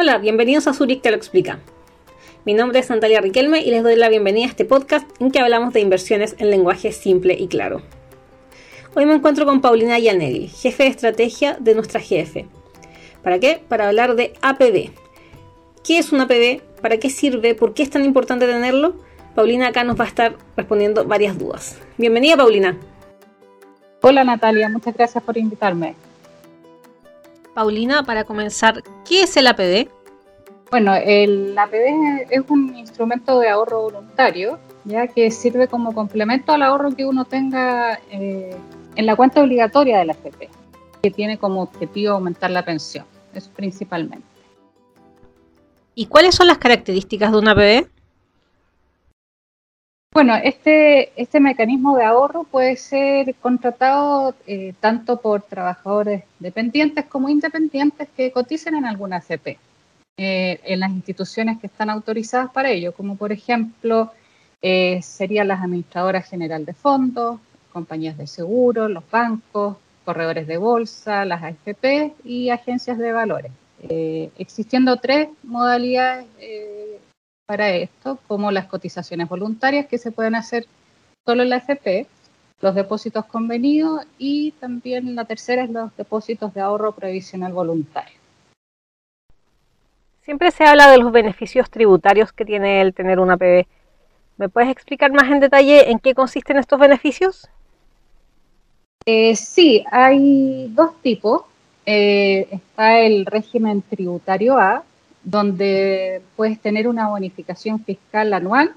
Hola, bienvenidos a Zurich Te lo explica. Mi nombre es Natalia Riquelme y les doy la bienvenida a este podcast en que hablamos de inversiones en lenguaje simple y claro. Hoy me encuentro con Paulina Yanelli, jefe de estrategia de nuestra GF. ¿Para qué? Para hablar de APB. ¿Qué es un APB? ¿Para qué sirve? ¿Por qué es tan importante tenerlo? Paulina acá nos va a estar respondiendo varias dudas. Bienvenida, Paulina. Hola, Natalia. Muchas gracias por invitarme. Paulina, para comenzar, ¿qué es el APB? Bueno, el APB es un instrumento de ahorro voluntario, ya que sirve como complemento al ahorro que uno tenga eh, en la cuenta obligatoria de la AFP, que tiene como objetivo aumentar la pensión, eso principalmente. ¿Y cuáles son las características de un APB? Bueno, este, este mecanismo de ahorro puede ser contratado eh, tanto por trabajadores dependientes como independientes que coticen en alguna AFP, eh, en las instituciones que están autorizadas para ello, como por ejemplo eh, serían las administradoras general de fondos, compañías de seguro, los bancos, corredores de bolsa, las AFP y agencias de valores. existiendo tres modalidades para esto, como las cotizaciones voluntarias que se pueden hacer solo en la FP, los depósitos convenidos y también la tercera es los depósitos de ahorro previsional voluntario. Siempre se habla de los beneficios tributarios que tiene el tener una APB. ¿Me puedes explicar más en detalle en qué consisten estos beneficios? Eh, sí, hay dos tipos. Eh, está el régimen tributario A, donde puedes tener una bonificación fiscal anual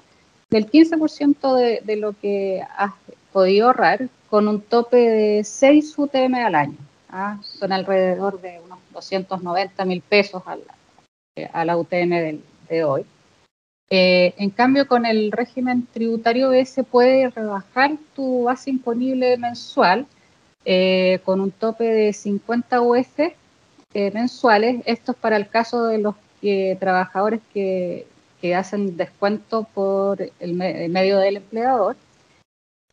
del 15% de, de, lo que has podido ahorrar con un tope de 6 UTM al año. ¿ah? Son alrededor de unos 290 mil pesos a la, a la UTM de hoy. Eh, en cambio, con el régimen tributario B se puede rebajar tu base imponible mensual eh, con un tope de 50 UF eh, mensuales. Esto es para el caso de los trabajadores que, hacen descuento por el, medio del empleador.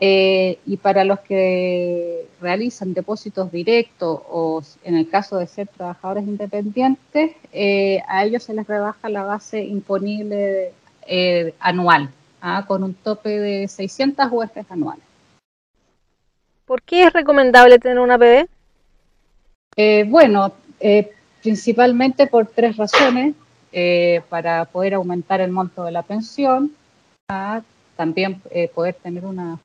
Eh, y para los que realizan depósitos directos o en el caso de ser trabajadores independientes, eh, a ellos se les rebaja la base imponible eh, anual, ¿ah? con un tope de 600 UF anuales. ¿Por qué es recomendable tener una APB? bueno, principalmente por tres razones, eh, para poder aumentar el monto de la pensión, también eh, poder tener una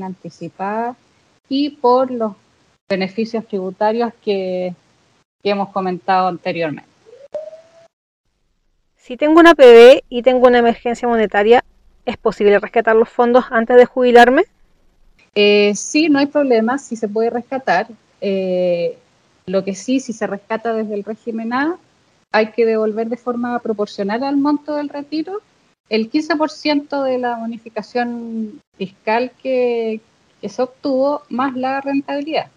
anticipada y por los beneficios tributarios que, que hemos comentado anteriormente. Si tengo una PB y tengo una emergencia monetaria, ¿es posible rescatar los fondos antes de jubilarme? Eh, sí, no hay problema, sí se puede rescatar. Eh, lo que sí, si se rescata desde el régimen A, hay que devolver de forma proporcional al monto del retiro el 15% de la bonificación fiscal que, se obtuvo más la rentabilidad.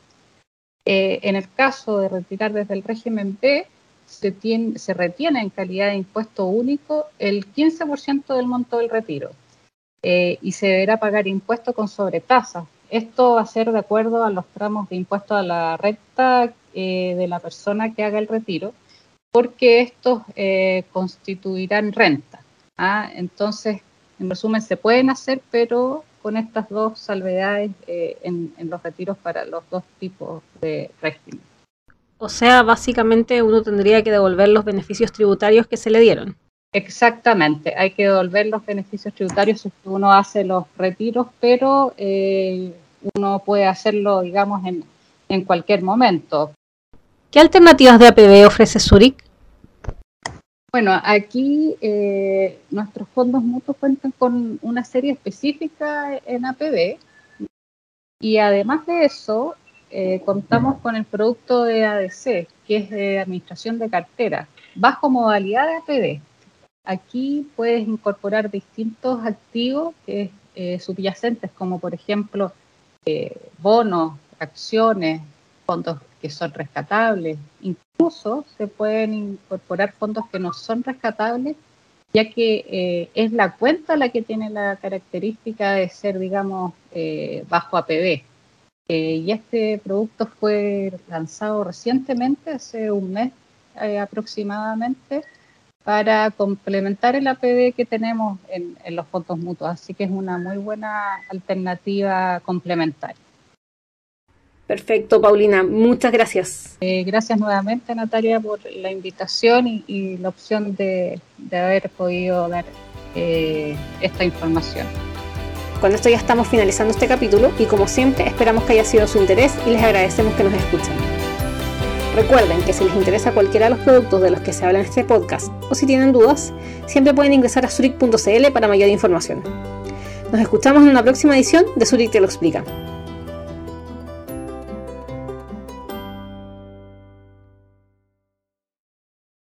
Eh, en el caso de retirar desde el régimen B, se, retiene en calidad de impuesto único el 15% del monto del retiro eh, y se deberá pagar impuesto con sobretasa. Esto va a ser de acuerdo a los tramos de impuesto a la renta eh, de la persona que haga el retiro, porque estos constituirán renta. ¿Ah? Entonces, en resumen, se pueden hacer, pero con estas dos salvedades eh, en, los retiros para los dos tipos de régimen. O sea, básicamente uno tendría que devolver los beneficios tributarios que se le dieron. Exactamente, hay que devolver los beneficios tributarios si uno hace los retiros, pero uno puede hacerlo, digamos, en, en cualquier momento. ¿Qué alternativas de APB ofrece Zurich? Bueno, aquí eh, nuestros fondos mutuos cuentan con una serie específica en APB y además de eso eh, contamos con el producto de ADC, que es de administración de cartera, bajo modalidad de APB. Aquí puedes incorporar distintos activos eh, subyacentes como por ejemplo bonos, acciones, fondos que son rescatables. Incluso se pueden incorporar fondos que no son rescatables, ya que eh, es la cuenta la que tiene la característica de ser, digamos, eh, bajo APB. Eh, y este producto fue lanzado recientemente, hace un mes aproximadamente, para complementar el APB que tenemos en, los fondos mutuos. Así que es una muy buena alternativa complementaria. Perfecto, Paulina. Muchas gracias. Eh, gracias nuevamente, Natalia, por la invitación y, la opción de, haber podido dar eh, esta información. Con esto ya estamos finalizando este capítulo y como siempre esperamos que haya sido de su interés y les agradecemos que nos escuchen. Recuerden que si les interesa cualquiera de los productos de los que se habla en este podcast o si tienen dudas, siempre pueden ingresar a zurich.cl para mayor información. Nos escuchamos en una próxima edición de Zurich te lo explica.